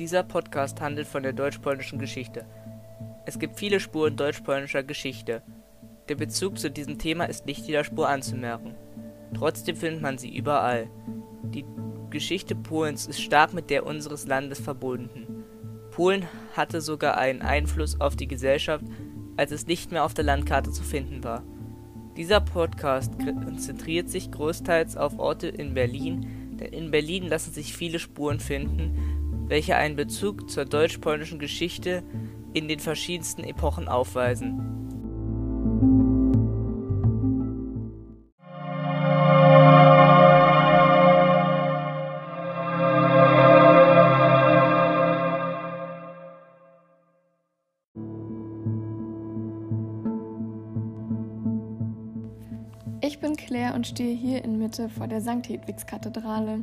Dieser Podcast handelt von der deutsch-polnischen Geschichte. Es gibt viele Spuren deutsch-polnischer Geschichte. Der Bezug zu diesem Thema ist nicht jeder Spur anzumerken. Trotzdem findet man sie überall. Die Geschichte Polens ist stark mit der unseres Landes verbunden. Polen hatte sogar einen Einfluss auf die Gesellschaft, als es nicht mehr auf der Landkarte zu finden war. Dieser Podcast konzentriert sich großteils auf Orte in Berlin, denn in Berlin lassen sich viele Spuren finden, welche einen Bezug zur deutsch-polnischen Geschichte in den verschiedensten Epochen aufweisen. Und stehe hier in Mitte vor der St. Hedwigs-Kathedrale.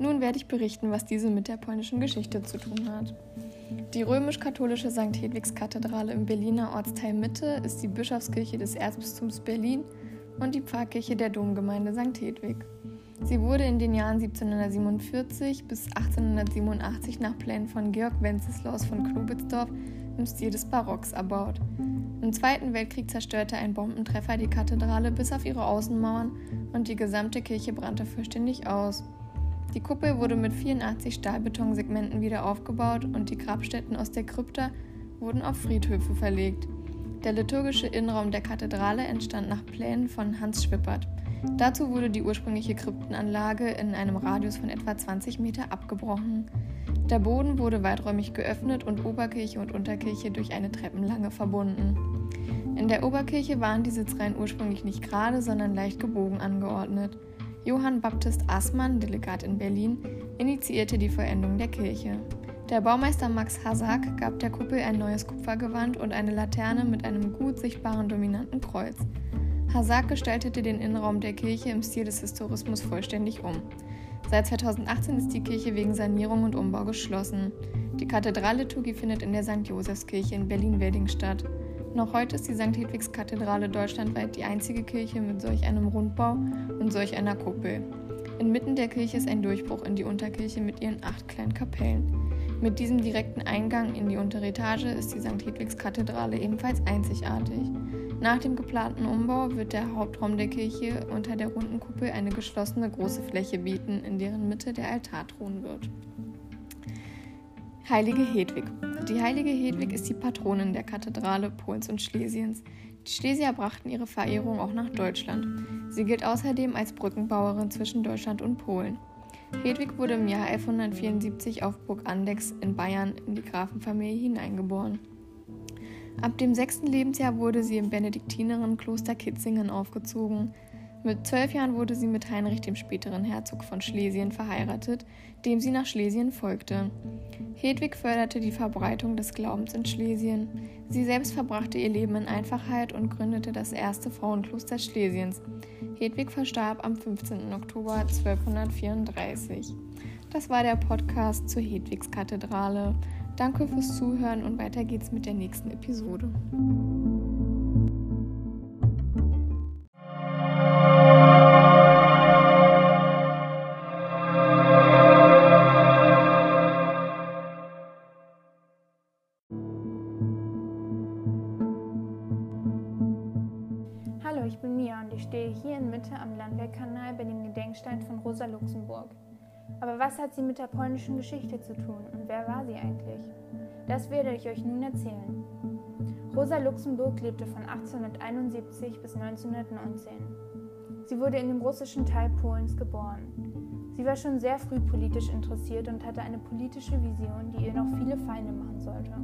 Nun werde ich berichten, was diese mit der polnischen Geschichte zu tun hat. Die römisch-katholische St. Hedwigs-Kathedrale im Berliner Ortsteil Mitte ist die Bischofskirche des Erzbistums Berlin und die Pfarrkirche der Domgemeinde St. Hedwig. Sie wurde in den Jahren 1747 bis 1887 nach Plänen von Georg Wenceslaus von Knobitzdorf im Stil des Barocks erbaut. Im Zweiten Weltkrieg zerstörte ein Bombentreffer die Kathedrale bis auf ihre Außenmauern und die gesamte Kirche brannte vollständig aus. Die Kuppel wurde mit 84 Stahlbetonsegmenten wieder aufgebaut und die Grabstätten aus der Krypta wurden auf Friedhöfe verlegt. Der liturgische Innenraum der Kathedrale entstand nach Plänen von Hans Schwippert. Dazu wurde die ursprüngliche Kryptenanlage in einem Radius von etwa 20 Meter abgebrochen. Der Boden wurde weiträumig geöffnet und Oberkirche und Unterkirche durch eine Treppenlange verbunden. In der Oberkirche waren die Sitzreihen ursprünglich nicht gerade, sondern leicht gebogen angeordnet. Johann Baptist Assmann, Delegat in Berlin, initiierte die Vollendung der Kirche. Der Baumeister Max Hasak gab der Kuppel ein neues Kupfergewand und eine Laterne mit einem gut sichtbaren dominanten Kreuz. Hasak gestaltete den Innenraum der Kirche im Stil des Historismus vollständig um. Seit 2018 ist die Kirche wegen Sanierung und Umbau geschlossen. Die Kathedralliturgie findet in der St. Josefskirche in Berlin-Wedding statt. Noch heute ist die St. Hedwigs Kathedrale deutschlandweit die einzige Kirche mit solch einem Rundbau und solch einer Kuppel. Inmitten der Kirche ist ein Durchbruch in die Unterkirche mit ihren acht kleinen Kapellen. Mit diesem direkten Eingang in die untere Etage ist die St. Hedwigs Kathedrale ebenfalls einzigartig. Nach dem geplanten Umbau wird der Hauptraum der Kirche unter der runden Kuppel eine geschlossene große Fläche bieten, in deren Mitte der Altar thronen wird. Heilige Hedwig. Die heilige Hedwig ist die Patronin der Kathedrale Polens und Schlesiens. Die Schlesier brachten ihre Verehrung auch nach Deutschland. Sie gilt außerdem als Brückenbauerin zwischen Deutschland und Polen. Hedwig wurde im Jahr 1174 auf Burg Andex in Bayern in die Grafenfamilie hineingeboren. Ab dem sechsten Lebensjahr wurde sie im Benediktinerinnenkloster Kitzingen aufgezogen. Mit zwölf Jahren wurde sie mit Heinrich, dem späteren Herzog von Schlesien, verheiratet, dem sie nach Schlesien folgte. Hedwig förderte die Verbreitung des Glaubens in Schlesien. Sie selbst verbrachte ihr Leben in Einfachheit und gründete das erste Frauenkloster Schlesiens. Hedwig verstarb am 15. Oktober 1234. Das war der Podcast zur Hedwigskathedrale. Danke fürs Zuhören und weiter geht's mit der nächsten Episode. Hallo, ich bin Mia und ich stehe hier in Mitte am Landwehrkanal bei dem Gedenkstein von Rosa Luxemburg. Aber was hat sie mit der polnischen Geschichte zu tun und wer war sie eigentlich? Das werde ich euch nun erzählen. Rosa Luxemburg lebte von 1871 bis 1919. Sie wurde in dem russischen Teil Polens geboren. Sie war schon sehr früh politisch interessiert und hatte eine politische Vision, die ihr noch viele Feinde machen sollte.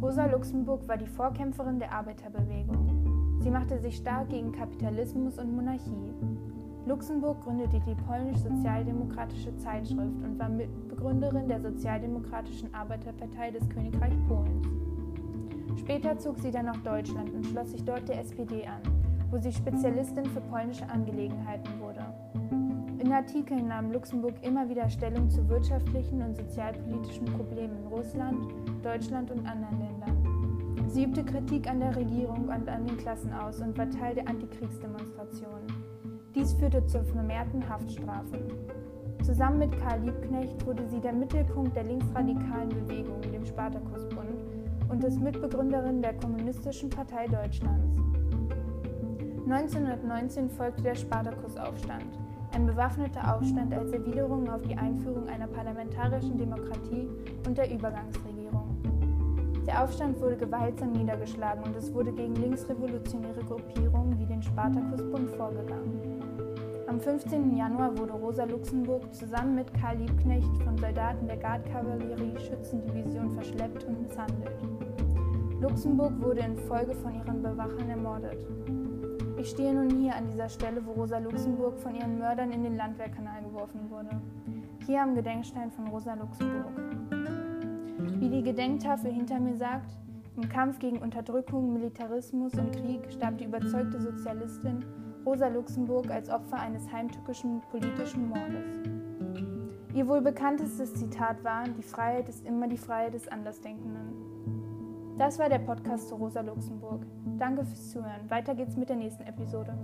Rosa Luxemburg war die Vorkämpferin der Arbeiterbewegung. Sie machte sich stark gegen Kapitalismus und Monarchie. Luxemburg gründete die polnisch-sozialdemokratische Zeitschrift und war Mitbegründerin der Sozialdemokratischen Arbeiterpartei des Königreich Polens. Später zog sie dann nach Deutschland und schloss sich dort der SPD an, wo sie Spezialistin für polnische Angelegenheiten wurde. In Artikeln nahm Luxemburg immer wieder Stellung zu wirtschaftlichen und sozialpolitischen Problemen in Russland, Deutschland und anderen Ländern. Sie übte Kritik an der Regierung und an den Klassen aus und war Teil der Antikriegsdemonstrationen. Dies führte zu vermehrten Haftstrafen. Zusammen mit Karl Liebknecht wurde sie der Mittelpunkt der linksradikalen Bewegung, dem Spartakusbund, und ist Mitbegründerin der Kommunistischen Partei Deutschlands. 1919 folgte der Spartakusaufstand, ein bewaffneter Aufstand als Erwiderung auf die Einführung einer parlamentarischen Demokratie und der Übergangsregierung. Der Aufstand wurde gewaltsam niedergeschlagen und es wurde gegen linksrevolutionäre Gruppierungen wie den Spartakusbund vorgegangen. Am 15. Januar wurde Rosa Luxemburg zusammen mit Karl Liebknecht von Soldaten der Gardkavallerie-Schützendivision verschleppt und misshandelt. Luxemburg wurde infolge von ihren Bewachern ermordet. Ich stehe nun hier an dieser Stelle, wo Rosa Luxemburg von ihren Mördern in den Landwehrkanal geworfen wurde. Hier am Gedenkstein von Rosa Luxemburg. Wie die Gedenktafel hinter mir sagt, im Kampf gegen Unterdrückung, Militarismus und Krieg starb die überzeugte Sozialistin Rosa Luxemburg als Opfer eines heimtückischen politischen Mordes. Ihr wohl bekanntestes Zitat war, die Freiheit ist immer die Freiheit des Andersdenkenden. Das war der Podcast zu Rosa Luxemburg. Danke fürs Zuhören. Weiter geht's mit der nächsten Episode.